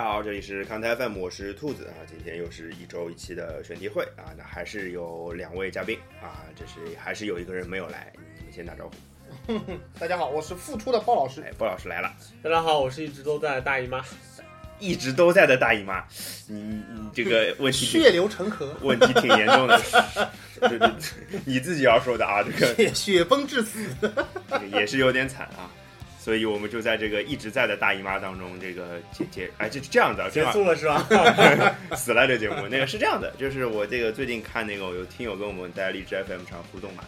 家好，这里是康泰 FM，我是兔子啊。今天又是一周一期的选题会啊，那还是有两位嘉宾啊，这是还是有一个人没有来，你们先打招呼。大家好，我是复出的鲍老师。哎，鲍老师来了，大家好，我是一直都在的大姨妈。一直都在的大姨妈，你你这个 问题血流成河，问题挺严重的，你自己要说的啊，这个血血崩致死，也是有点惨啊。所以我们就在这个一直在的大姨妈当中，这个结结哎，就是这样的，结束了是吧？死了这节目，那个是这样的，就是我这个最近看那个有听友跟我们在荔枝 FM 上互动嘛，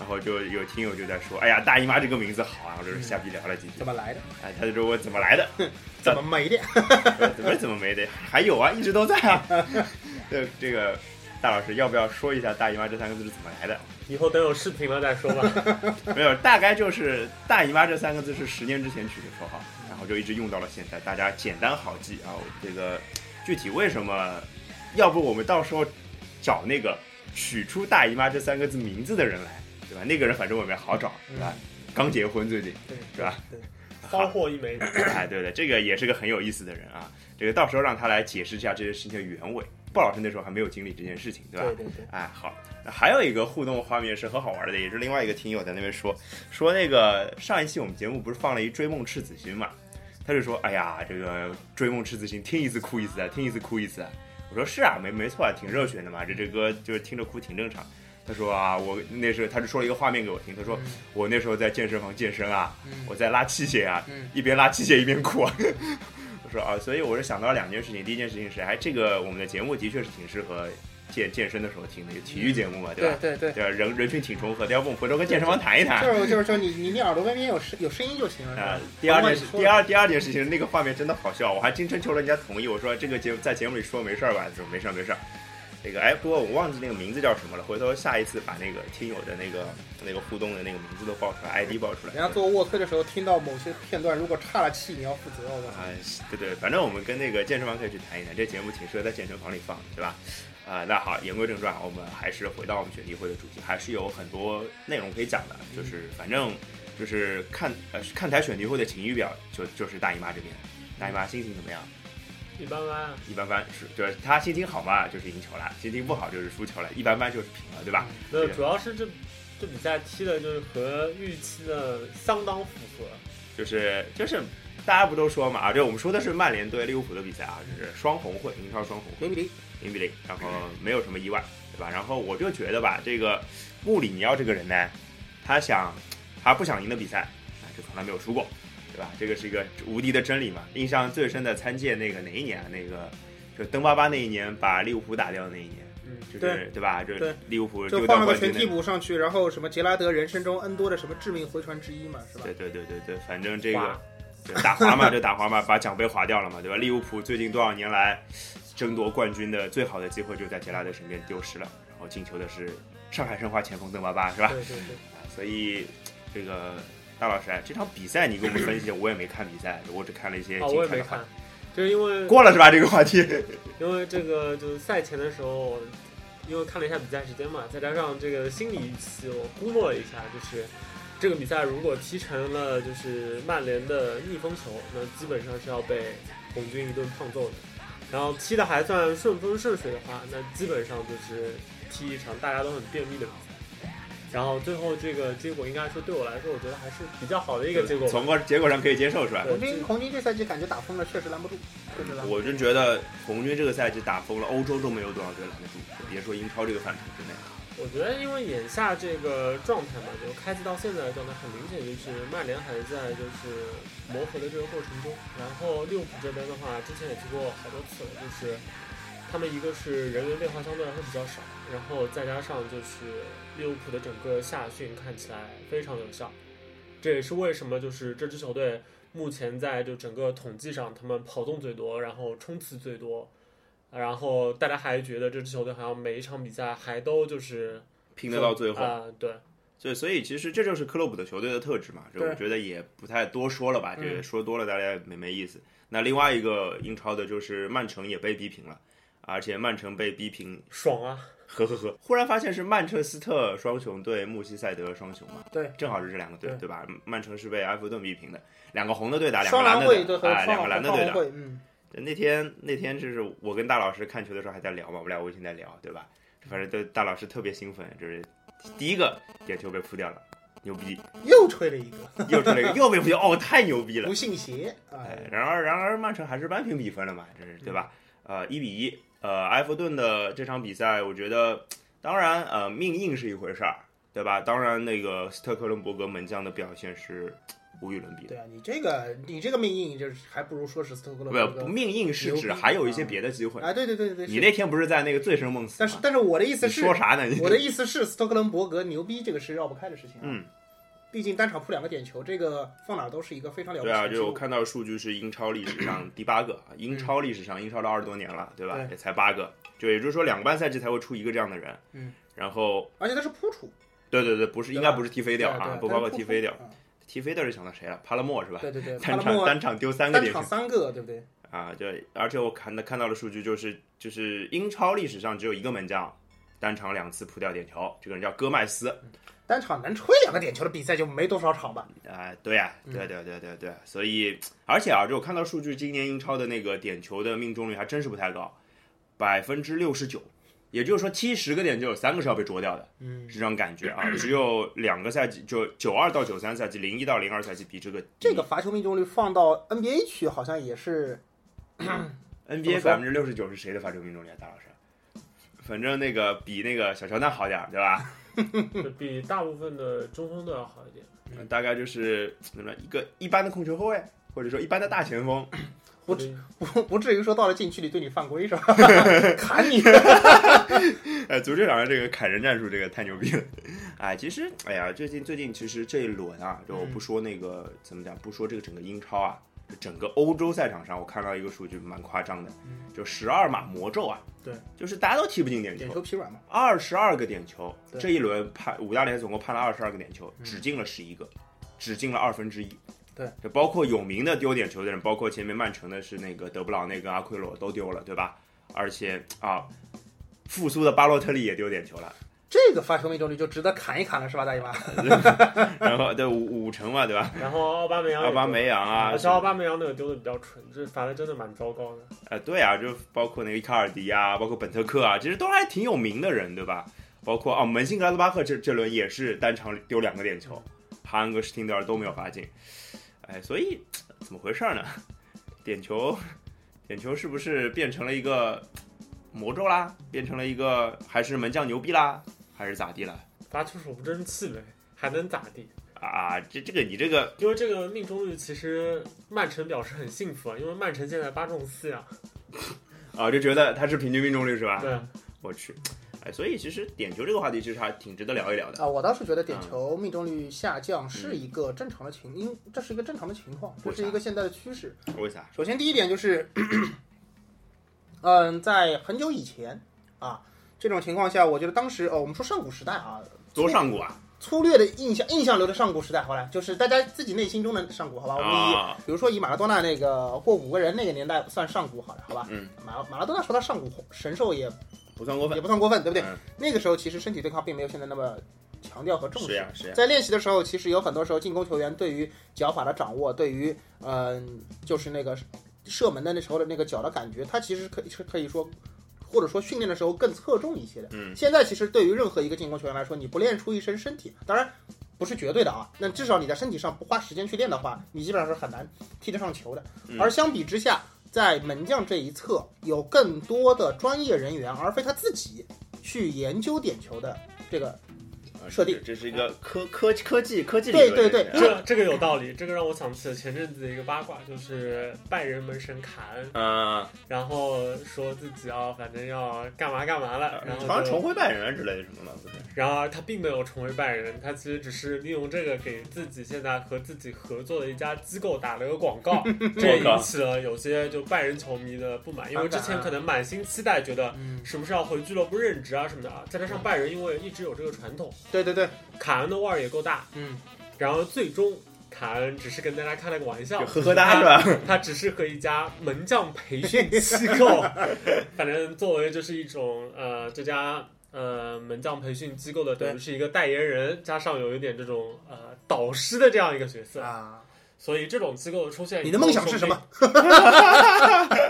然后就有听友就在说，哎呀，大姨妈这个名字好啊，我就是瞎逼聊了几句。怎么来的？哎，他就说我怎么来的？怎么没的？怎么怎么没的？还有啊，一直都在啊。对这个。大老师，要不要说一下“大姨妈”这三个字是怎么来的？以后等有视频了再说吧。没有，大概就是“大姨妈”这三个字是十年之前取的绰号，然后就一直用到了现在，大家简单好记啊。这个具体为什么？要不我们到时候找那个取出“大姨妈”这三个字名字的人来，对吧？那个人反正我们好找，是吧？刚结婚最近，对，是吧？对，骚货一枚。哎，对 对，这个也是个很有意思的人啊。这个到时候让他来解释一下这件事情的原委。鲍老师那时候还没有经历这件事情，对吧？对对对。哎，好，还有一个互动画面是很好玩的，也是另外一个听友在那边说说那个上一期我们节目不是放了一《追梦赤子心》嘛？他就说：“哎呀，这个《追梦赤子心》听一次哭一次啊，听一次哭一次。”啊我说：“是啊，没没错啊，挺热血的嘛，这这歌就是听着哭挺正常。”他说：“啊，我那时候他就说了一个画面给我听，他说我那时候在健身房健身啊，我在拉器械啊，一边拉器械一边哭。”说啊，所以我是想到两件事情。第一件事情是，哎，这个我们的节目的确是挺适合健健身的时候听的，有体育节目嘛，对吧？对对对，人人群挺重合的，要不我们回头跟健身房谈一谈。就是就是说，你你你耳朵外面有声有声音就行了。啊，第二件事，第二第二件事情，那个画面真的好笑，我还真征求了人家同意，我说这个节在节目里说没事儿吧？他说没事儿没事。那个哎，不过我忘记那个名字叫什么了。回头下一次把那个听友的那个那个互动的那个名字都报出来，ID 报出来。人家做卧推的时候听到某些片段，如果岔了气，你要负责。哎，对对，反正我们跟那个健身房可以去谈一谈，这节目挺适合在健身房里放，对吧？啊，那好，言归正传，我们还是回到我们选题会的主题，还是有很多内容可以讲的。就是反正就是看呃看台选题会的晴雨表，就就是大姨妈这边，大姨妈心情怎么样？一般般，一般般是，就是他心情好嘛，就是赢球了；心情不好就是输球了。一般般就是平了，对吧？没有，主要是这这比赛踢的就是和预期的相当符合。就是就是，大家不都说嘛啊？这我们说的是曼联对利物浦的比赛啊，就是双红会，英超双红零比零，零比零，然后没有什么意外，对吧？然后我就觉得吧，这个穆里尼奥这个人呢，他想他不想赢的比赛啊，就从来没有输过。对吧？这个是一个无敌的真理嘛。印象最深的参见那个哪一年啊？那个就登巴巴那一年把利物浦打掉的那一年，嗯，就是对吧？就利物浦就换了个全替补上去，然后什么杰拉德人生中 N 多的什么致命回传之一嘛，是吧？对对对对对，反正这个打滑嘛，就打滑嘛，把奖杯划掉了嘛，对吧？利物浦最近多少年来争夺冠军的最好的机会就在杰拉德身边丢失了，然后进球的是上海申花前锋登巴巴，是吧？对对对，所以这个。大老师，这场比赛你给我们分析，我也没看比赛，我只看了一些。啊，我也没看，就是因为过了是吧？这个话题，因为这个就是赛前的时候，因为看了一下比赛时间嘛，再加上这个心理预期，我估摸了一下，就是这个比赛如果踢成了就是曼联的逆风球，那基本上是要被红军一顿胖揍的。然后踢的还算顺风顺水的话，那基本上就是踢一场大家都很便秘的比赛。然后最后这个结果应该说对我来说，我觉得还是比较好的一个结果。从个结果上可以接受，是吧？红军红军这赛季感觉打疯了，确实拦不住。确实拦不住我就觉得红军这个赛季打疯了，欧洲都没有多少队拦得住，别说英超这个范畴之内。我觉得因为眼下这个状态嘛，就开季到现在的状态，很明显就是曼联还在就是磨合的这个过程中。然后利物浦这边的话，之前也提过好多次了，就是。他们一个是人员变化相对来说比较少，然后再加上就是利物浦的整个夏训看起来非常有效，这也是为什么就是这支球队目前在就整个统计上他们跑动最多，然后冲刺最多，然后大家还觉得这支球队好像每一场比赛还都就是拼得到最后啊，对，所以所以其实这就是克洛普的球队的特质嘛，这我觉得也不太多说了吧，这个说多了大家也没没意思。那另外一个英超的就是曼城也被逼平了。而且曼城被逼平，爽啊！呵呵呵，忽然发现是曼彻斯特双雄对穆西塞德双雄嘛？对，正好是这两个队，对吧？曼城是被埃弗顿逼平的，两个红的队打两个蓝的队，啊，两个蓝的队的。嗯，那天那天就是我跟大老师看球的时候还在聊嘛，我们俩微信在聊，对吧？反正对大老师特别兴奋，就是第一个点球被扑掉了，牛逼，又吹了一个，又吹了一个 又被扑掉，哦，太牛逼了不。信邪啊！哎，然而然而曼城还是扳平比分了嘛，这是对吧？呃，一比一。呃，埃弗顿的这场比赛，我觉得当然呃命硬是一回事儿，对吧？当然那个斯特克伦伯格门将的表现是无与伦比的。对啊，你这个你这个命硬，就是还不如说是斯特克伦不不伯格。命硬是指还有一些别的机会。啊，对对对对对，你那天不是在那个醉生梦死？但是但是我的意思是，说啥呢？你我的意思是斯特克伦伯格牛逼，这个是绕不开的事情。，嗯，毕竟单场扑两个点球，这个放哪儿都是一个非常了不起对啊，的记录。就是我看到数据是英超历史上第八个，啊英超历史上英超都二十多年了，对吧？对也才八个，就也就是说两个半赛季才会出一个这样的人。嗯，然后而且他是扑出，对对对，不是应该不是踢飞掉啊，对对不包括踢飞掉踢飞掉是想到谁了？帕勒莫是吧？对对对，单场单场丢三个点球场三个，对不对？啊！对而且我看的看到的数据就是就是英超历史上只有一个门将单场两次扑掉点球，这个人叫戈麦斯。单场能吹两个点球的比赛就没多少场吧？啊、对呀、嗯对对对对对，所以而且啊，就我看到数据，今年英超的那个点球的命中率还真是不太高，百分之六十九，也就是说踢十个点就有三个是要被捉掉的，嗯，是这种感觉啊。只有两个赛季，就九二到九三赛季，零一到零二赛季比这个这个罚球命中率放到 NBA 去，好像也是 NBA 百分之六十九是谁的罚球命中率啊？大老师？反正那个比那个小乔丹好点儿，对吧？就 比大部分的中锋都要好一点。大概就是怎么说一个一般的控球后卫，或者说一般的大前锋，不不不至于说到了禁区里对你犯规是吧？砍你！哎，足球场上这个砍人战术，这个太牛逼了。哎，其实，哎呀，最近最近其实这一轮啊，就不说那个、怎么讲，不说这个整个英超啊，就整个欧洲赛场上，我看到一个数据蛮夸张的，就十二码魔咒啊，对，就是大家都踢不进点球点球，球疲软嘛？二十二个点球，这一轮判五大联赛总共判了二十二个点球，只进了十一个，只进了二分之一。对，就包括有名的丢点球的人，包括前面曼城的是那个德布劳内跟阿奎罗都丢了，对吧？而且啊，复苏的巴洛特利也丢点球了，这个发球命中率就值得砍一砍了是吧，大姨妈？然后对五五成嘛，对吧？然后奥巴梅扬奥巴梅扬啊而，且奥巴梅扬那个丢的比较蠢，这罚的真的蛮糟糕的。呃，对啊，就包括那个伊卡尔迪啊，包括本特克啊，其实都还挺有名的人，对吧？包括哦，门兴格拉德巴赫这这轮也是单场丢两个点球，哈恩跟施廷德尔都没有罚进，哎，所以怎么回事呢？点球，点球是不是变成了一个魔咒啦？变成了一个还是门将牛逼啦？还是咋地了？罚球手不争气呗，还能咋地？啊，这这个你这个因为这个命中率其实曼城表示很幸福啊，因为曼城现在八中四呀。啊，就觉得他是平均命中率是吧？对，啊我去，哎，所以其实点球这个话题其实还挺值得聊一聊的。啊，我倒是觉得点球命中率下降是一个正常的情，因为这是一个正常的情况，这是一个现在的趋势。为啥？首先第一点就是，嗯，在很久以前啊，这种情况下，我觉得当时哦，我们说上古时代啊，多上古啊？粗略的印象印象流的上古时代，好了，就是大家自己内心中的上古，好吧？我们以、啊，比如说以马拉多纳那个过五个人那个年代算上古好了，好吧？嗯，马马拉多纳说他上古神兽也不算过分也。不算过分，对不对？嗯那个时候其实身体对抗并没有现在那么强调和重视。在练习的时候，其实有很多时候进攻球员对于脚法的掌握，对于嗯、就是那个射门的那时候的那个脚的感觉，他其实可以是可以说，或者说训练的时候更侧重一些的。嗯，现在其实对于任何一个进攻球员来说，你不练出一身身体，当然不是绝对的啊，那至少你在身体上不花时间去练的话，你基本上是很难踢得上球的。嗯而相比之下，在门将这一侧有更多的专业人员，而非他自己去研究点球的这个啊设定。这是一个科科科技科技对理论对对这是这这个有道理，这个让我想起了前阵子的一个八卦，就是拜仁门神卡恩，嗯，然后说自己啊，反正要干嘛干嘛了，然后就好像重回拜仁之类的什么的，不是？然而他并没有重回拜仁，他其实只是利用这个给自己现在和自己合作的一家机构打了个广告，这也引起了有些就拜仁球迷的不满，因为之前可能满心期待，觉得嗯，是不是要回俱乐部任职啊什么的啊，再加上拜仁因为一直有这个传统，对对对，卡恩的腕儿也够大，嗯，然后最终卡恩只是跟大家开了个玩笑，呵呵哒是吧？他只是和一家门将培训机构，反正作为就是一种呃这家呃门将培训机构的等于是一个代言人，加上有一点这种呃导师的这样一个角色。啊，所以这种机构的出现，你的梦想是什么？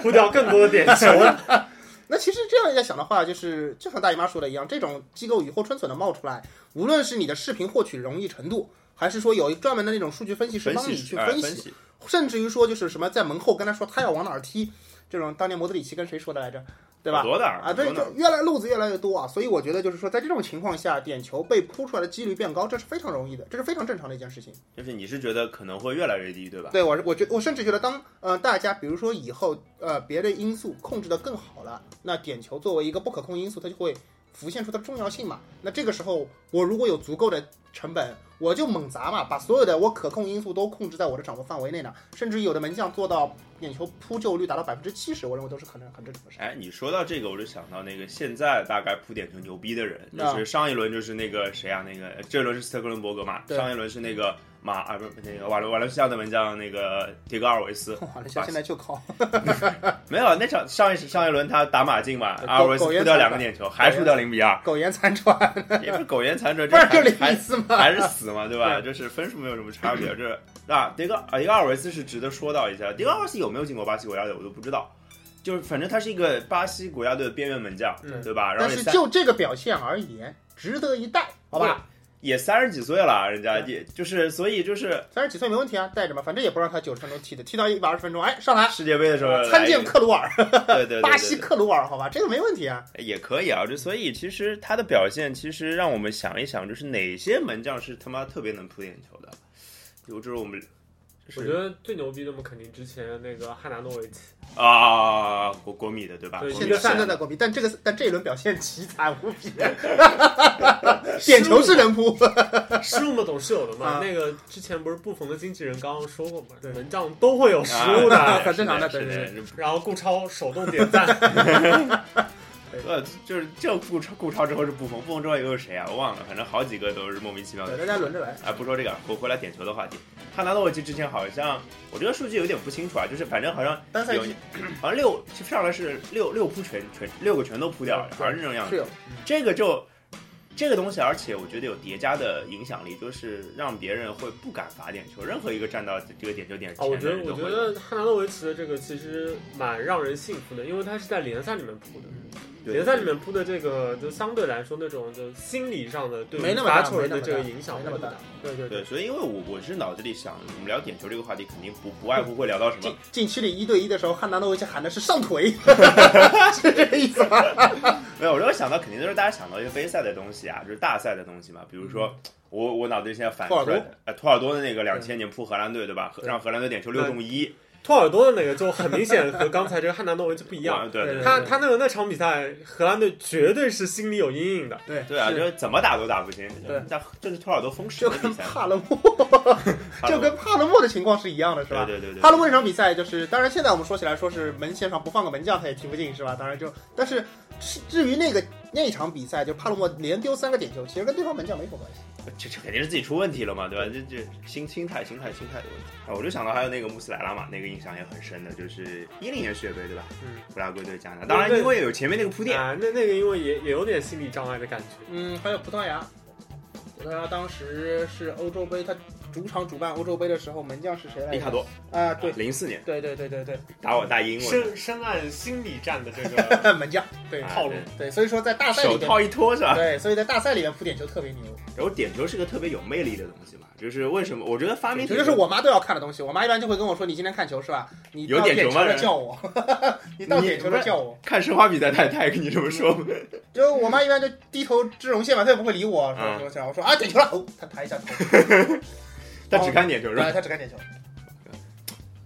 扑掉更多的点球。那其实这样一想的话，就是就像大姨妈说的一样，这种机构雨后春笋的冒出来，无论是你的视频获取容易程度，还是说有专门的那种数据分析师帮你去分析，析，甚至于说就是什么在门后跟他说他要往哪儿踢，这种当年莫德里奇跟谁说的来着？对吧？多啊，对，就越来路子越来越多啊，所以我觉得就是说，在这种情况下，点球被扑出来的几率变高，这是非常容易的，这是非常正常的一件事情。就是你是觉得可能会越来越低，对吧？对我，我觉我甚至觉得，当呃大家比如说以后呃别的因素控制的更好了，那点球作为一个不可控因素，它就会浮现出它的重要性嘛。那这个时候，我如果有足够的成本。我就猛砸嘛，把所有的我可控因素都控制在我的掌握范围内呢，甚至有的门将做到点球扑救率达到百分之七十，我认为都是可能很正常的事。哎，你说到这个，我就想到那个现在大概扑点球牛逼的人，就是上一轮就是那个谁啊，那个这轮是斯特格伦伯格嘛，上一轮是那个。马啊不是那个瓦伦瓦伦西亚的门将那个迭戈阿尔维斯，瓦伦西亚现在就靠 没有那场上一上一轮他打马竞嘛，阿尔维斯输掉两个点球，还输掉零比二，苟延 残喘，也不是苟延残喘，不是就零比四吗？还是死嘛，对吧？就是分数没有什么差别。这那迭戈啊迪戈阿尔维斯是值得说到一下，迭戈阿尔维斯有没有进过巴西国家队我都不知道，就是反正他是一个巴西国家队的边缘门将，对吧？但是就这个表现而言，值得一带，好吧？也三十几岁了，人家也就是，所以就是三十几岁没问题啊，带着嘛，反正也不让他九十分钟踢的，踢到一百二十分钟，哎，上来世界杯的时候参见克鲁尔，对对，巴西克鲁尔，好吧，这个没问题啊，也可以啊，就所以其实他的表现，其实让我们想一想，就是哪些门将是他妈特别能扑点球的，有这是我们。我觉得最牛逼的嘛，肯定之前那个汉纳诺维奇啊，国国米的对吧？对，现在现在在国米，但这个但这一轮表现奇惨无比，点球是能扑，失误嘛总是有的嘛。那个之前不是布冯的经纪人刚刚说过嘛，对门将都会有失误的，很正常的。对对对。然后顾超手动点赞。呃，就是就顾超，顾超之后是布冯，布冯之后又是谁啊？我忘了，反正好几个都是莫名其妙的。大家轮着来。啊，不说这个，我回来点球的话题。汉拿诺维奇之前好像，我这个数据有点不清楚啊，就是反正好像有，好像六上来是六六扑全全六个全都扑掉了，好像是这种样子。这个就这个东西，而且我觉得有叠加的影响力，就是让别人会不敢罚点球。任何一个站到这个点球点前的我觉得我觉得汉纳诺维奇的这个其实蛮让人信服的，因为他是在联赛里面扑的。联赛里面铺的这个，就相对来说那种就心理上的对罚球人的这个影响没那么大。对对对，所以因为我我是脑子里想，我们聊点球这个话题，肯定不不外乎会聊到什么。禁禁区里一对一的时候，汉达诺维奇喊的是上腿，是这个意思吗？没有，我这个想到肯定都是大家想到一些杯赛的东西啊，就是大赛的东西嘛。比如说我我脑子里现在反出来，呃，托尔多的那个两千年扑荷兰队对吧？让荷兰队点球六中一。托尔多的那个就很明显和刚才这个汉南诺维奇不一样，对，他他那个那场比赛，荷兰队绝对是心里有阴影的，对对啊，就是怎么打都打不进，对，但这是托尔多封神就跟 帕勒莫，就跟帕勒莫的情况是一样的，是吧？对对对，帕勒莫那场比赛就是，当然现在我们说起来说是门线上不放个门将他也踢不进，是吧？当然就，但是至于那个那场比赛，就帕洛莫连丢三个点球，其实跟对方门将没什么关系。这这肯定是自己出问题了嘛，对吧？这这心心态、心态、心态的问题啊！我就想到还有那个穆斯莱拉嘛，那个印象也很深的，就是一零年世界杯，对吧？嗯，布拉圭对加纳，当然因为有前面那个铺垫啊，那那个因为也也有点心理障碍的感觉。嗯，还有葡萄牙，葡萄牙当时是欧洲杯，他。主场主办欧洲杯的时候，门将是谁来？着？里卡多啊，对，零四年，对对对对对，打我大英，深深谙心理战的这个 门将，对套路，对，所以说在大赛里手套一脱是吧？对，所以在大赛里面扑点球特别牛。然后点球是个特别有魅力的东西嘛，就是为什么？我觉得发明，球就是我妈都要看的东西。我妈一般就会跟我说：“你今天看球是吧？你有点球了叫我，你到点球了叫我。”看申花比赛，他他也跟你这么说。就我妈一般就低头织绒线嘛，她也不会理我。我说啊，点球了，哦，他抬一下头。他只看点球是吧？他只看点球。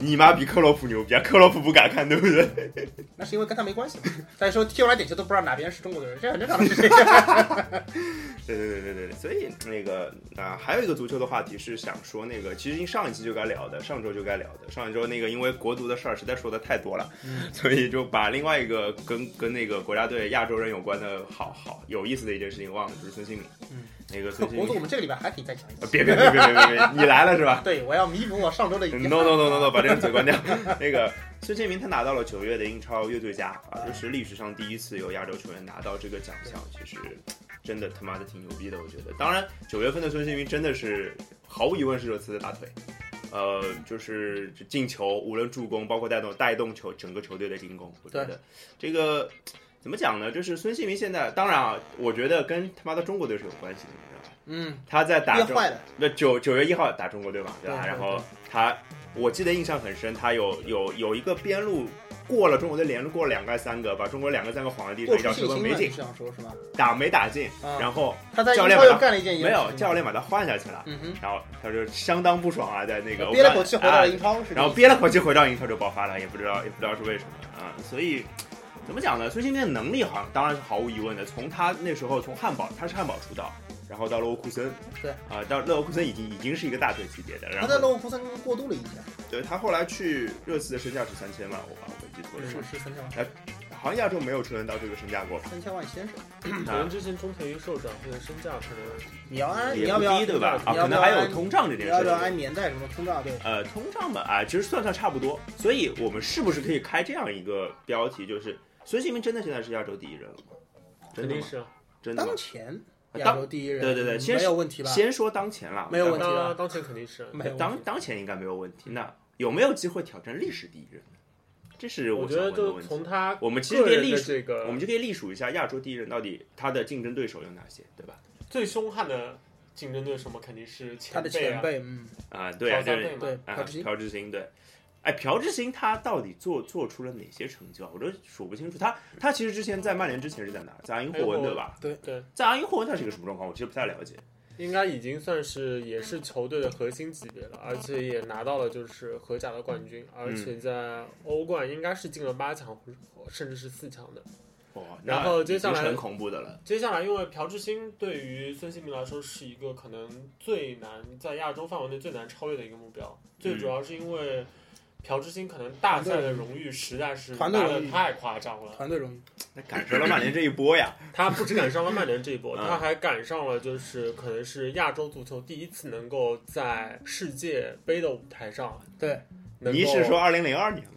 你妈比克洛普牛逼啊！克洛普不敢看，对不对？那是因为跟他没关系。再说踢完点球都不知道哪边是中国的人，这很正常的事情。对对对对对对，所以那个啊，还有一个足球的话题是想说那个，其实上一期就该聊的，上周就该聊的。上一周那个因为国足的事儿实在说的太多了，所以就把另外一个跟跟那个国家队亚洲人有关的好好有意思的一件事情忘了，就是孙兴慜。嗯。那个国足，我们这个礼拜还可以再讲一次。别别别别别别，你来了是吧？对，我要弥补我上周的 no no no no no，把这个嘴关掉。那个孙兴民他拿到了九月的英超月最佳啊，这是历史上第一次有亚洲球员拿到这个奖项，其实真的他妈的挺牛逼的，我觉得。当然，九月份的孙兴民真的是毫无疑问是热刺的大腿呃，就是进球，无论助攻，包括带动带动球整个球队的进攻，我觉得这个怎么讲呢？就是孙兴民现在，当然啊，我觉得跟他妈的中国队是有关系的，你知道吧？嗯，他在打中那九九月一号打中国队嘛，对吧？对对然后他，我记得印象很深，他有有有一个边路过了中国队连过了两个三个，把中国两个三个晃在地上，过一脚出信心了，球都没进你，这样说是吧？打没打进，啊然后他在教练把他干了一件没有教练把他换下去了，然后他就相当不爽啊，在那个憋了口气回到英超，是然后憋了口气回到英超就爆发了，也不知道也不知道是为什么啊，所以。怎么讲呢？孙兴慜的能力好像当然是毫无疑问的。从他那时候从汉堡，他是汉堡出道，然后到勒沃库森，对啊，到勒沃库森已经已经是一个大腿级别的。然后他在勒沃库森过渡了一下，对他后来去热刺的身价是三千万，我好像没记错了是话，是三千万，好像亚洲没有出现到这个身价过吧？三千万先生，可能之前中田一受涨，现在身价可能你要按也你要不要低对吧？啊，可能还有通胀这件你要不要按。年代什么通胀？对，呃，通胀嘛，啊，其实算算差不多。所以我们是不是可以开这样一个标题，就是孙兴民真的现在是亚洲第一人了吗？真的是啊。真的吗当？前亚当洲第一人，对对对先没有问题吧？先说当前了，没有问题当吧当前肯定是啊。没有问题当当前应该没有问题。那有没有机会挑战历史第一人呢？这是我觉得就想问的问题。从他我们其实可以历数，的这个，我们就可以历数一下亚洲第一人到底他的竞争对手有哪些，对吧？最凶悍的竞争对手嘛，肯定是他的辈啊。前辈，嗯，啊，对啊，对，啊朴智，星，朴智星对。哎，朴智星他到底做做出了哪些成就啊？我都数不清楚。他他其实之前在曼联之前是在哪？在阿因霍温对吧？对对，在阿因霍温他是一个什么状况？我其实不太了解。应该已经算是也是球队的核心级别了，而且也拿到了就是荷甲的冠军，而且在欧冠应该是进了八强甚至是四强的。哦，然后接下来很恐怖的了。接下来，因为朴智星对于孙兴民来说是一个可能最难在亚洲范围内最难超越的一个目标，最主要是因为朴智星可能大赛的荣誉实在是拿团队的太夸张了。团队荣誉，那赶上了曼联这一波呀！他不止赶上了曼联这一波，嗯他还赶上了就是可能是亚洲足球第一次能够在世界杯的舞台上，对，能够你是说二零零二年吗？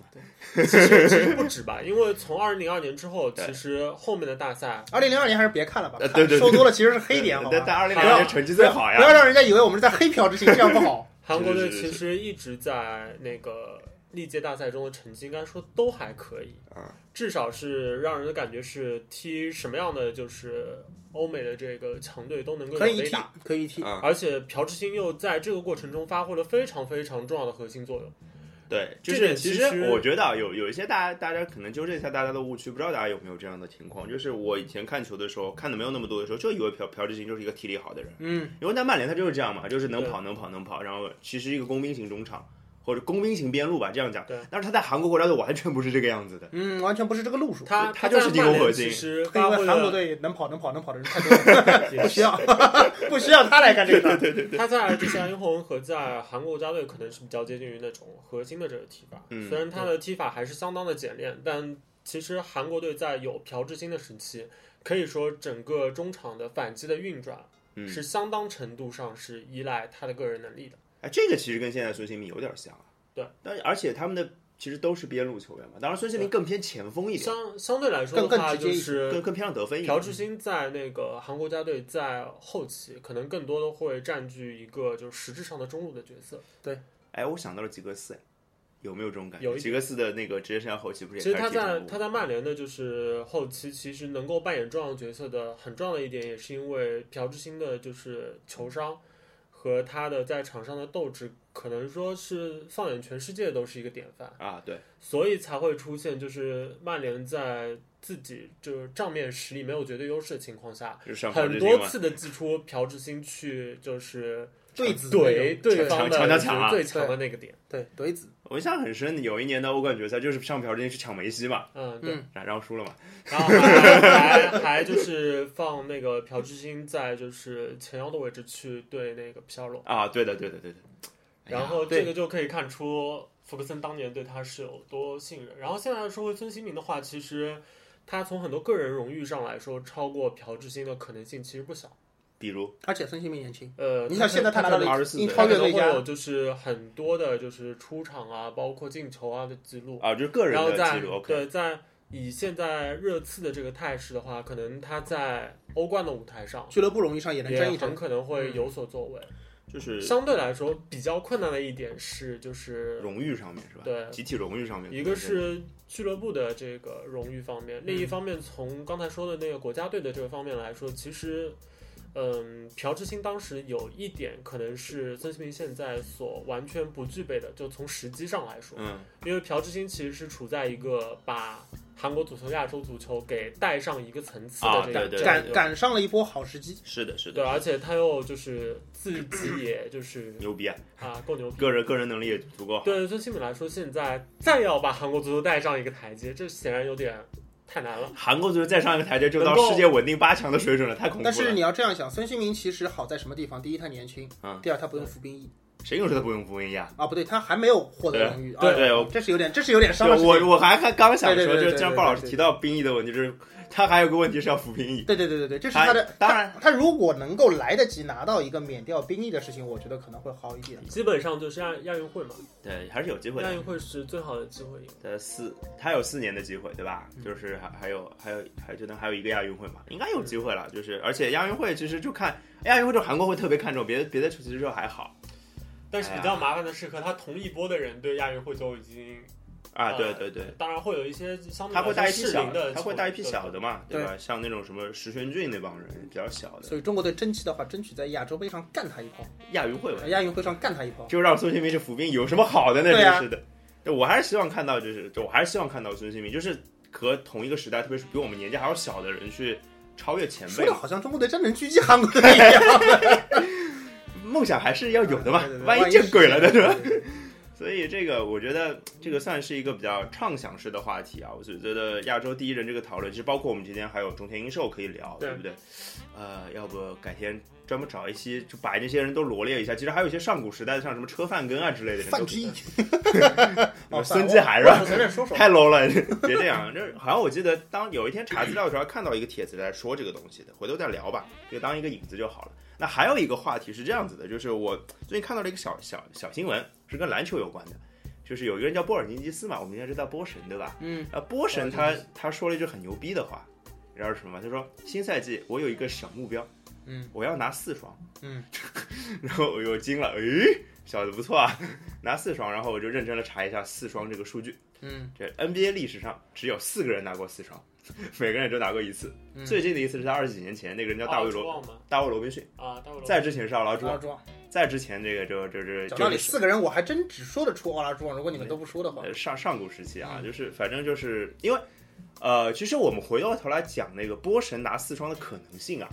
对其实其实不止吧，因为从二零零二年之后，其实后面的大赛二零零二年还是别看了吧，看呃对对对说多了其实是黑点，好但吧？但二零零二年成绩最好呀不要。让人家以为我们是在黑朴智星，这样不好。韩国队其实一直在那个历届大赛中的成绩，应该说都还可以，啊至少是让人的感觉是踢什么样的就是欧美的这个强队都能够可以踢可以踢。啊，而且朴智星又在这个过程中发挥了非常非常重要的核心作用。对，就是其实点其实我觉得啊，有有一些大家大家可能纠正一下大家的误区，不知道大家有没有这样的情况？就是我以前看球的时候，看的没有那么多的时候，就以为朴朴智星就是一个体力好的人，嗯，因为在曼联他就是这样嘛，就是能跑能跑能跑，然后其实一个工兵型中场或者工兵型边路吧，这样讲。对但是他在韩国国家队完全不是这个样子的。嗯，完全不是这个路数。他他就是进攻核心其实因为韩国，队能跑能跑能跑的人太多了，不需要，不需要他来干这个事儿。对对他在这些安宏文和在韩国国家队可能是比较接近于那种核心的这个踢法。嗯虽然他的踢法还是相当的简练，但其实韩国队在有朴智星的时期，可以说整个中场的反击的运转嗯，是相当程度上是依赖他的个人能力的。哎，这个其实跟现在孙兴民有点像啊。对，但而且他们的其实都是边路球员嘛，当然孙兴民更偏前锋一点，相相对来说的话，就是更更偏向得分一点。朴智星在那个韩国家队在后期可能更多的会占据一个就是实质上的中路的角色。对哎，我想到了吉格斯，哎，有没有这种感觉？有一吉格斯的那个职业生涯后期不是也其实他在他在曼联的就是后期，其实能够扮演重要角色的很重要的一点，也是因为朴智星的就是球商和他的在场上的斗志，可能说是放眼全世界都是一个典范，啊，对，所以才会出现就是曼联在自己就是账面实力没有绝对优势的情况下，很。多次的祭出朴智星去就是对子怼对方的最强的那个点，对怼子，我印象很深，有一年的欧冠决赛就是上朴智星去抢梅西嘛，嗯，对。嗯，然然后输了嘛。然后还还还就是放那个朴智星在就是前腰的位置去对那个皮尔洛，啊，对的，对的，对的。然后这个就可以看出福克森当年对他是有多信任。然后现在说回孙兴民的话，其实他从很多个人荣誉上来说，超过朴智星的可能性其实不小。比如而且孙兴民年轻，呃，你想现在他拿到可能了24英岁他可能超越最佳，会有就是很多的就是出场啊，包括进球啊的记录。啊，就是个人然后在的记录，OK，对在以现在热刺的这个态势的话，可能他在欧冠的舞台上俱乐部荣誉上也能也争一争。很可能会有所作为。就是相对来说比较困难的一点是，就是荣誉上面是吧？对集体荣誉上面，一个是俱乐部的这个荣誉方面，另一方面从刚才说的那个国家队的这个方面来说，其实。嗯，朴智星当时有一点可能是孙兴民现在所完全不具备的，就从时机上来说，嗯，因为朴智星其实是处在一个把韩国足球、亚洲足球给带上一个层次的这个啊对对赶赶上了一波好时机。是的，是的对，的，而且他又就是自己也就是 牛逼啊，啊够牛逼。个人个人能力也足够好。对孙兴民来说，现在再要把韩国足球带上一个台阶，这显然有点太难了。韩国足球再上一个台阶就到世界稳定八强的水准了，太恐怖了。但是你要这样想，孙兴民其实好在什么地方？第一，他年轻；嗯第二，他不用服兵役谁跟我说他不用服兵役啊？啊，不对，他还没有获得荣誉。啊对对这是有点，这是有点伤我我还还刚想说，就是像对对对鲍老师提到兵役的问题，就是他还有个问题是要服兵役。对对对对对，这是他他的。当然他，他如果能够来得及拿到一个免掉兵役的事情，我觉得可能会好一点。基本上就是亚亚运会嘛，对，还是有机会的亚运。会是最好的机会。呃，四，他有四年的机会，对吧？就是还还有还有还就能还有一个亚运会嘛，应该有机会了。就是而且亚运会其实就看亚运会，就韩国会特别看重，别的别的其实就还好但是比较麻烦的是，和他同一波的人对亚运会都已经啊。呃对对对，当然会有一些相对他会带一批小的，他会带一批小的嘛，对吧？像那种什么石泉俊那帮人比较小的所以中国队争气的话，争取在亚洲杯上干他一炮，亚运会吧，亚运会上干他一炮。就让孙兴民去服兵有什么好的呢？对啊真是的，我还是希望看到，就是就我还是希望看到孙兴民，就是和同一个时代，特别是比我们年纪还要小的人去超越前辈说的，好像中国队真能狙击韩国队一样。梦想还是要有的嘛万一见鬼了呢，对是吧？所以这个我觉得这个算是一个比较畅想式的话题啊。我觉得亚洲第一人这个讨论，其实包括我们今天还有中田英寿可以聊，对对不对？呃，要不改天专门找一期，就把这些人都罗列一下。其实还有一些上古时代的，像什么车范根啊之类的人都 孙继海是吧？我随便说说。太 low 了，别这样。这好像我记得当有一天查资料的时候，还看到一个帖子在说这个东西的，回头再聊吧，就当一个引子就好了。那还有一个话题是这样子的，就是我最近看到了一个小小小新闻，是跟篮球有关的，就是有一个人叫波尔津吉斯嘛，我们应该知道波神对吧？嗯，啊，波神他他说了一句很牛逼的话，你知道是什么吗？他说新赛季我有一个小目标，嗯，我要拿四双，嗯，然后我又惊了，诶，小子不错啊，拿四双，然后我就认真的查一下四双这个数据，嗯，这 NBA 历史上只有四个人拿过四双，每个人只拿过一次。嗯最近的一次是在二十几年前，那个人叫大卫罗大卫罗宾逊，啊，大卫罗在之前是奥拉朱旺，奥拉朱。在之前这个就就就讲道理，就是四个人我还真只说得出奥拉朱旺。如果你们都不说的话，呃上上古时期啊，嗯就是反正就是因为呃，其实我们回过头来讲那个波神拿四双的可能性啊，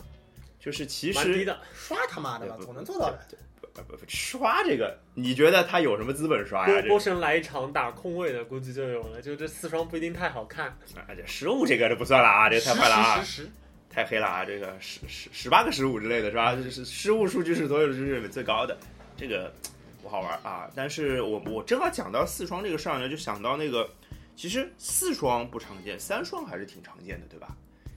就是其实。刷他妈的吧，总能做到的。不不不刷这个，你觉得他有什么资本刷呀？波神来一场打空位的，估计就有了。就这四双不一定太好看。啊这失误这个就不算了啊，这个太坏了啊。太黑了啊！这个十十十八个失误之类的是吧？就是失误数据是所有数据里面最高的，这个不好玩啊。但是我我正好讲到四双这个事儿呢，就想到那个，其实四双不常见，三双还是挺常见的，对吧？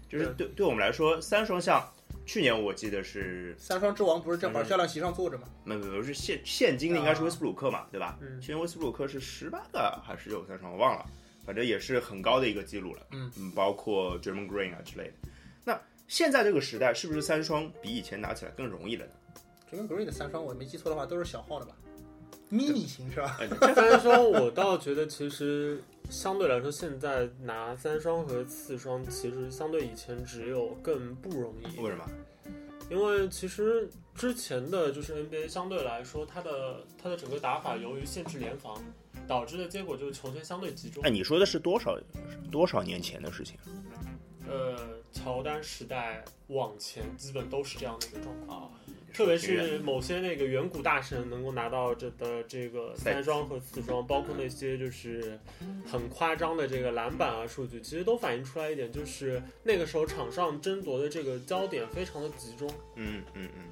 就是对对我们来说，三双像去年我记得是，三双之王不是正好销量席上坐着吗？没没没是现现今的应该是威斯布鲁克嘛，对吧？嗯去年威斯布鲁克是十八个还是有三双，我忘了，反正也是很高的一个记录了。嗯包括 German Green 啊之类的。那现在这个时代，是不是三双比以前拿起来更容易了呢？这跟 Green 的三双，我没记错的话，都是小号的吧？mini 型是吧？呃三双我倒觉得其实相对来说，现在拿三双和四双，其实相对以前只有更不容易。为什么？因为其实之前的就是 NBA 相对来说，它的它的整个打法由于限制联防，导致的结果就是球权相对集中哎，。你说的是多少多少年前的事情呃，乔丹时代往前基本都是这样的一个状况。啊？特别是某些那个远古大神能够拿到这的这个三双和四双，包括那些就是很夸张的这个篮板啊数据，其实都反映出来一点，就是那个时候场上争夺的这个焦点非常的集中。嗯嗯嗯，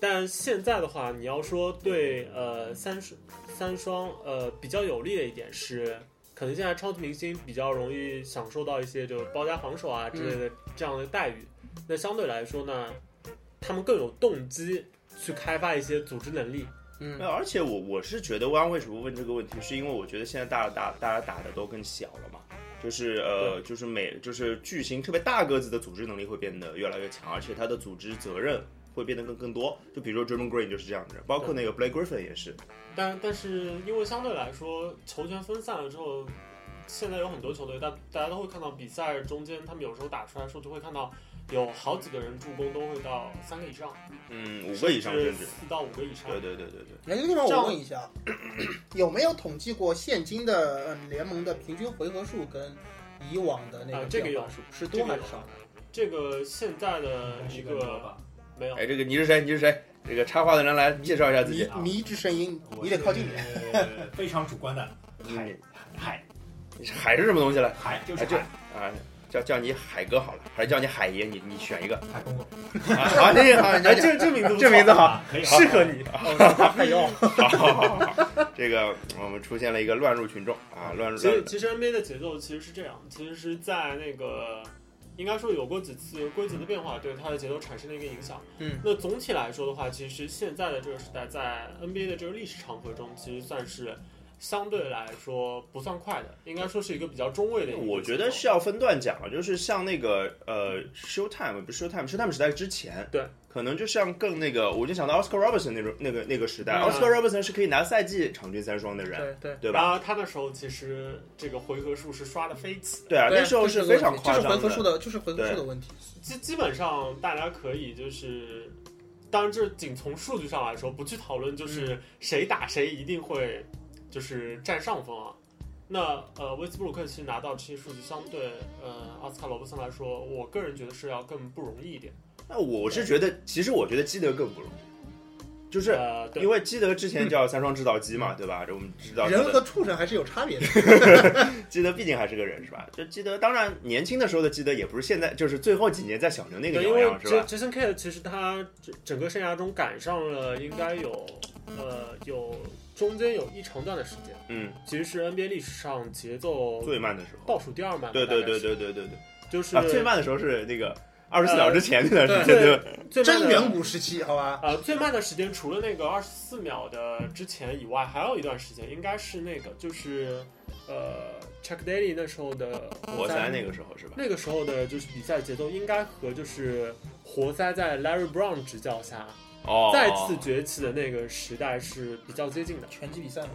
但现在的话，你要说对呃三双三双呃比较有利的一点是，可能现在超级明星比较容易享受到一些就包夹防守啊之类的这样的待遇。那相对来说呢，他们更有动机去开发一些组织能力。嗯而且我我是觉得，我刚为什么问这个问题，是因为我觉得现在大家打大家打的都更小了嘛，就是呃，就是每就是巨星特别大个子的组织能力会变得越来越强，而且他的组织责任。会变得更更多。就比如说 Draymond Green 就是这样的人，包括那个 Blake Griffin 也是。但但是因为相对来说球权分散了之后，现在有很多球队，大大家都会看到比赛中间，他们有时候打出来的时候就会看到有好几个人助攻都会到三个以上，嗯，五个以上甚至。四到五个以上。对对对对对。那这个地方我问一下，有没有统计过现今的呃联盟的平均回合数跟以往的那个啊这个有变化数是多还是少？这个现在的一是更多个吧？没有哎，这个你是谁？你是谁？这个插话的人来介绍一下自己。迷迷之声音，你得靠近点。非常主观的海海海是什么东西来？海就是海啊，叫叫你海哥好了，还是叫你海爷？你你选一个。海公公，啊好，这个好，你哎，这这这名字这名字好适合你。哎呦，好好好好，这个我们出现了一个乱入群众啊，乱入乱其实其实 NBA 的节奏其实是这样，其实是在那个应该说有过几次规则的变化，对它的节奏产生了一个影响。嗯，那总体来说的话，其实现在的这个时代，在 NBA 的这个历史长河中，其实算是相对来说不算快的，应该说是一个比较中位的。我觉得是要分段讲了，就是像那个呃，Showtime 不是 Showtime，Showtime 时代之前，对，可能就像更那个，我就想到 Oscar Robertson 那种那个那个时代、嗯 o s c a r Robertson 是可以拿赛季场均三双的人，对对。对吧？然后他那时候其实这个回合数是刷的飞起，对啊，那时候是非常夸这是回张合数的，就是回合数的问题。基基本上大家可以就是，当然这仅从数据上来说，不去讨论就是谁打谁一定会就是占上风啊。那呃，威斯布鲁克其实拿到这些数据，相对呃奥斯卡罗伯森来说，我个人觉得是要更不容易一点。那我是觉得，其实我觉得基德更不容易，就是呃，因为基德之前叫三双制造机嘛，对吧？这我们知道人和畜生还是有差别的。基德毕竟还是个人，是吧？就基德，当然年轻的时候的基德也不是现在，就是最后几年在小牛那个对，因为鸟样，是吧？Jason Kidd 其实他整整个生涯中赶上了应该有呃有中间有一长段的时间，嗯，其实是 NBA 历史上节奏最慢的时候。倒数第二慢的。对对对对对对对。就是啊，最慢的时候是那个二十四小时之前那段时间，对？真最慢的远古时期，好吧？呃，最慢的时间除了那个二十四秒的之前以外，还有一段时间，应该是那个就是呃 Check Daily 那时候的活塞那个时候是吧？那个时候的就是比赛节奏，应该和就是活塞在 Larry Brown 执教下哦，再次崛起的那个时代是比较接近的。拳击比赛嘛，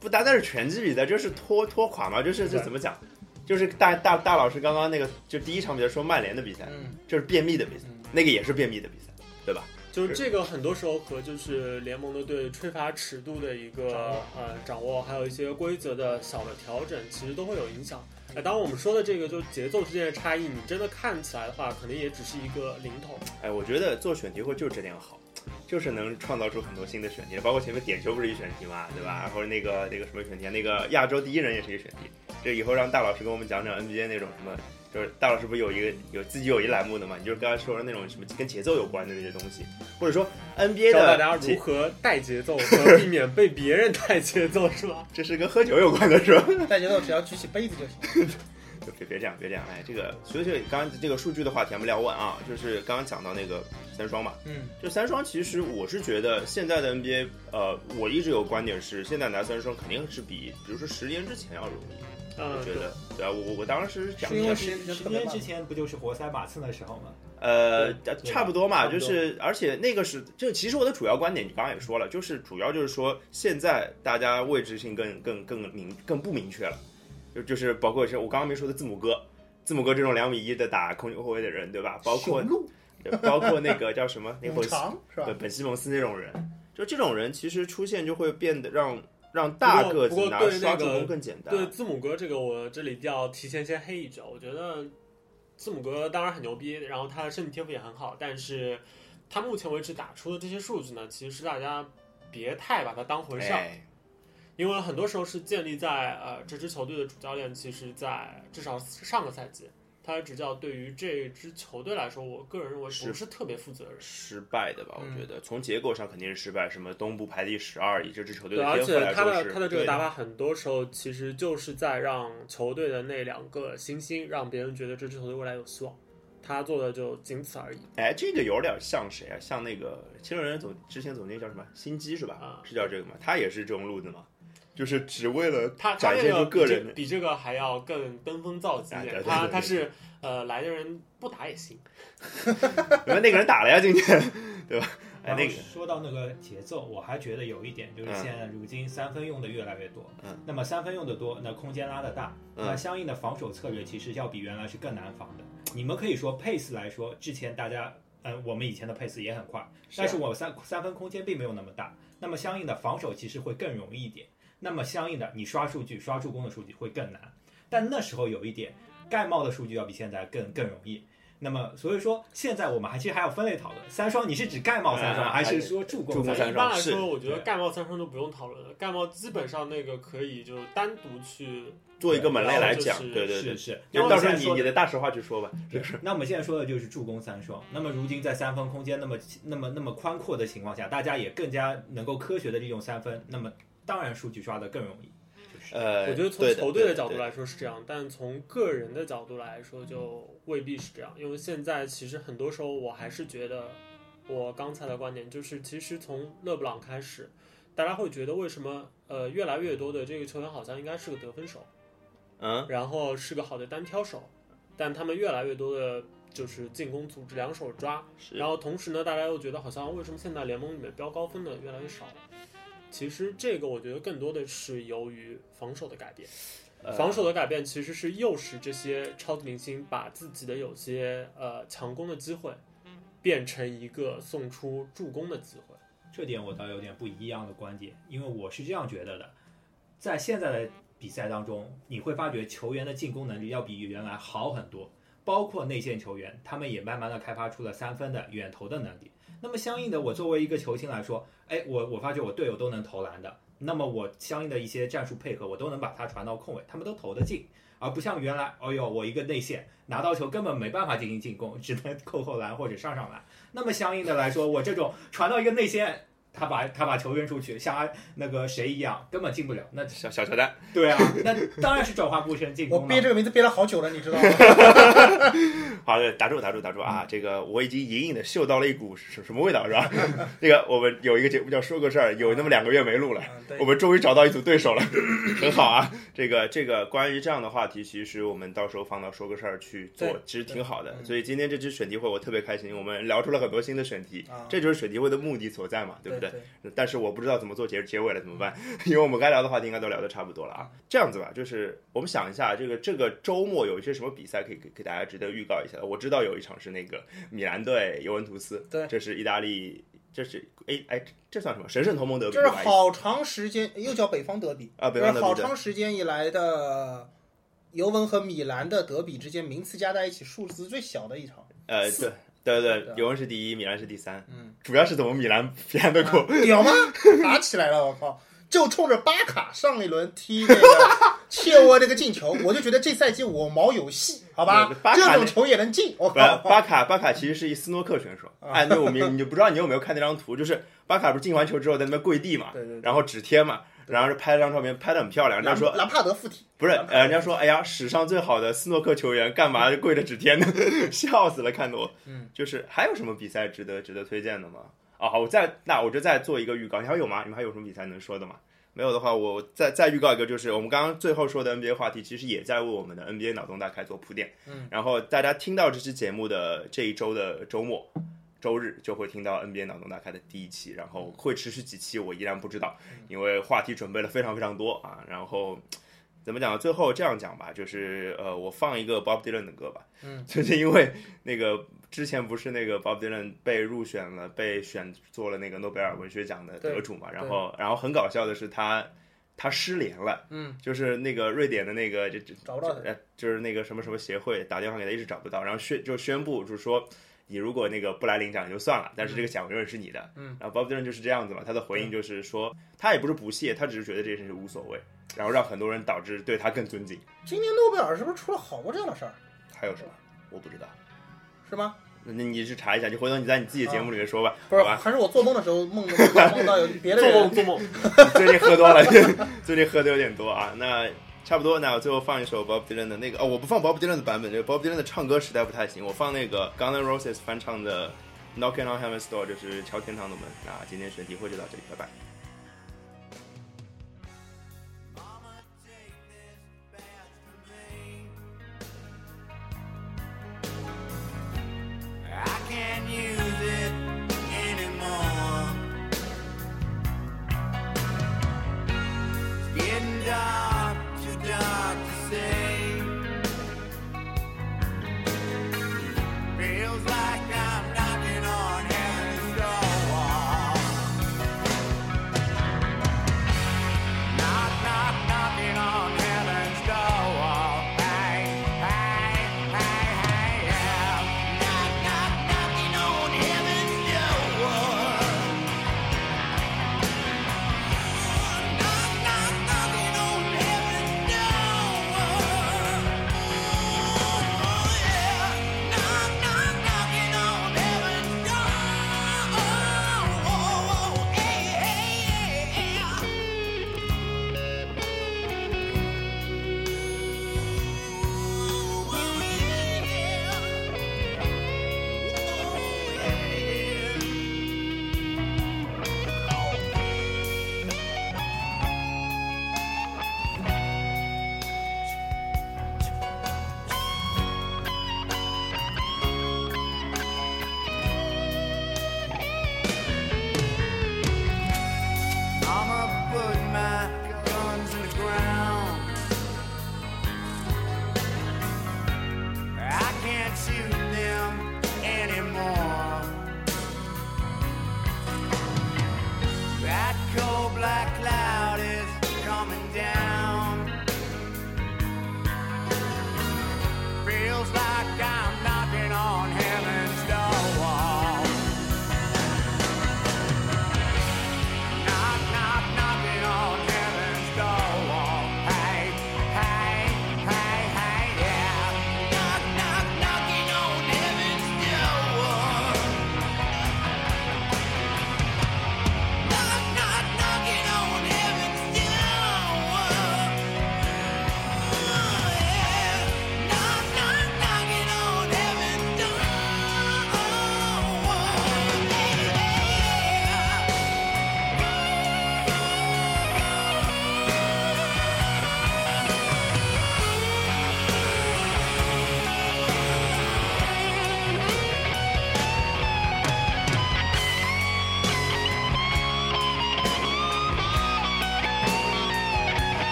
不单单是拳击比赛，就是拖拖垮嘛，就是这怎么讲？就是大大大老师刚刚那个，就第一场比赛说曼联的比赛，嗯，就是便秘的比赛，嗯那个也是便秘的比赛，对吧？就是这个很多时候和就是联盟的对吹罚尺度的一个呃掌握，还有一些规则的小的调整，其实都会有影响。哎，当然我们说的这个就节奏之间的差异，你真的看起来的话，可能也只是一个零头。哎，我觉得做选题会就是这点好，就是能创造出很多新的选题，包括前面点球不是一选题嘛，对吧？然后那个那个什么选题，那个亚洲第一人也是一个选题。这以后让大老师跟我们讲讲 NBA 那种什么，就是大老师不有一个有自己有一栏目的嘛？你就是刚才说的那种什么跟节奏有关的那些东西，或者说 NBA 教大家如何带节奏和避免被别人带节奏，是吧？这是跟喝酒有关的是吧？带节奏只要举起杯子就行。就别别这样，别这样，哎，这个所以这个刚刚这个数据的话题咱们聊完啊，就是刚刚讲到那个三双嘛，嗯，就三双，其实我是觉得现在的 NBA，呃，我一直有观点是，现在拿三双肯定是比，比如说十年之前要容易。嗯我觉得，对啊，我我当时讲因为时间时间十特别慢年之。前不就是活塞马刺的时候吗？呃，差不多嘛，就是而且那个是，就其实我的主要观点，你刚刚也说了，就是主要就是说，现在大家位置性更更更明更不明确了，就就是包括是我刚刚没说的字母哥，字母哥这种两米一的打控球后卫的人，对吧？包括对包括那个叫什么那个 五本西常是吧对？本西蒙斯那种人，就这种人其实出现就会变得让让大个子拿不过对刷助那个攻更简单。对字母哥这个，我这里要提前先黑一脚。我觉得字母哥当然很牛逼，然后他的身体天赋也很好，但是他目前为止打出的这些数据呢，其实大家别太把它当回事儿。哎，因为很多时候是建立在呃这支球队的主教练，其实在至少上个赛季，他的执教对于这支球队来说，我个人认为不是特别负责任。失败的吧？我嗯觉得从结果上肯定是失败。什么东部排第十二，以这支球队对，的而天赋来且他的他的这个打法，很多时候其实就是在让球队的那两个新星，让别人觉得这支球队未来有希望。他做的就仅此而已。哎，这个有点像谁啊？像那个七六人总之前总监叫什么？辛基是吧？啊是叫这个吗？他也是这种路子吗？就是只为了他他展现那个人的。比这个还要更登峰造极一点。哎对对对对他他是呃来的人不打也行，因为那个人打了呀，今天，对吧？哎，然后那个说到那个节奏，我还觉得有一点就是嗯现在如今三分用的越来越多，嗯，那么三分用的多，那空间拉的大，嗯那相应的防守策略其实要比原来是更难防的。你们可以说 pace 来说，之前大家，呃，我们以前的 pace 也很快，但是我三三分空间并没有那么大，那么相应的防守其实会更容易一点。那么相应的，你刷数据、刷助攻的数据会更难。但那时候有一点，盖帽的数据要比现在更更容易。那么所以说，现在我们还其实还要分类讨论，三双你是指盖帽三双，啊还是说助攻三双？一般来说，我觉得盖帽三双都不用讨论了，盖帽基本上那个可以就单独去做一个门类来讲，对对对是，是。就到时候你你的大实话去说吧，就是那我们现在说的就是助攻三双。那么如今在三分空间那么那么那么宽阔的情况下，大家也更加能够科学的利用三分，那么当然数据刷的更容易。呃，我觉得从球队的角度来说是这样，但从个人的角度来说就未必是这样。因为现在其实很多时候我还是觉得，我刚才的观点就是，其实从勒布朗开始，大家会觉得为什么呃越来越多的这个球员好像应该是个得分手，嗯，然后是个好的单挑手，但他们越来越多的就是进攻组织两手抓，是然后同时呢，大家又觉得好像为什么现在联盟里面标高分的越来越少了？其实这个我觉得更多的是由于防守的改变。呃防守的改变其实是诱使这些超级明星把自己的有些呃强攻的机会，变成一个送出助攻的机会。这点我倒有点不一样的观点，因为我是这样觉得的，在现在的比赛当中，你会发觉球员的进攻能力要比原来好很多，包括内线球员，他们也慢慢的开发出了三分的远投的能力。那么相应的，我作为一个球星来说，哎，我我发觉我队友都能投篮的，那么我相应的一些战术配合，我都能把它传到空位，他们都投得进，而不像原来，哎哟，我一个内线拿到球根本没办法进行进攻，只能扣扣篮或者上上篮。那么相应的来说，我这种传到一个内线，他把他把球扔出去，像那个谁一样，根本进不了。那小小乔丹，对啊，那当然是转化不成进攻了。我憋这个名字憋了好久了，你知道吗？好的，打住打住打住啊！这个我已经隐隐的嗅到了一股什什么味道是吧？这个我们有一个节目叫说个事儿，有那么两个月没录了，我们终于找到一组对手了，很好啊！这个这个关于这样的话题，其实我们到时候放到说个事儿去做，其实挺好的。嗯所以今天这支选题会我特别开心，我们聊出了很多新的选题，啊这就是选题会的目的所在嘛，对不对对？但是我不知道怎么做结结尾了，怎么办？因为我们该聊的话题应该都聊得差不多了啊。这样子吧，就是我们想一下，这个这个周末有一些什么比赛可以给给大家值得预告一下的。我知道有一场是那个米兰对尤文图斯，对这是意大利，这是哎哎，这算什么神圣同盟德比？这是好长时间，又叫北方德比，啊，北方德比好长时间以来的尤文和米兰的德比之间名次加在一起数字最小的一场。呃，对对对对，尤文是第一，米兰是第三，嗯，主要是怎么米兰米兰的过。屌吗？打起来了，我靠！就冲着巴卡上一轮踢那个 切沃那个进球，我就觉得这赛季我毛有戏，好吧对？巴卡这种球也能进，我，靠！巴卡巴卡其实是一斯诺克选手。啊哎，那我们你就不知道你有没有看那张图，就是巴卡不是进完球之后在那边跪地嘛，对对对然后指贴嘛，然后是拍了张照片，拍的很漂亮。人家说兰兰帕德附体，不是，呃，人家说哎呀，史上最好的斯诺克球员干嘛跪着指天呢？笑死了，看得我。嗯，就是还有什么比赛值得值得推荐的吗？啊，好，我再那我就再做一个预告，你还有吗？你们还有什么比赛能说的吗？没有的话，我再再预告一个，就是我们刚刚最后说的 NBA 话题，其实也在为我们的 NBA 脑洞大开做铺垫。嗯，然后大家听到这期节目的这一周的周末。周日就会听到 NBA 脑洞大开的第一期，然后会持续几期，我依然不知道，因为话题准备了非常非常多啊。然后怎么讲？最后这样讲吧，就是呃，我放一个 Bob Dylan 的歌吧，嗯，就是因为那个之前不是那个 Bob Dylan 被入选了，被选做了那个诺贝尔文学奖的得主嘛，然后然后很搞笑的是他他失联了，嗯，就是那个瑞典的那个这这找不到就是那个什么什么协会打电话给他一直找不到，然后宣就宣布就是说。你如果那个不来领奖也就算了，但是这个奖永远是你的。嗯，然后 Bob Dylan 就是这样子嘛，他的回应就是说，他也不是不屑，他只是觉得这件事情无所谓，然后让很多人导致对他更尊敬。今年诺贝尔是不是出了好多这样的事儿？还有什么？我不知道。是吗？那你去查一下，你回头你在你自己的节目里面说吧，不是，还是我做梦的时候梦到有别的 做梦。做梦，最近喝多了，最近喝的有点多啊。那差不多，那我最后放一首 Bob Dylan 的那个哦，我不放 Bob Dylan 的版本，这个 Bob Dylan 的唱歌实在不太行，我放那个 Guns N' Roses 翻唱的 Knocking on Heaven's Door，就是敲天堂的门。那今天选题会就到这里，拜拜。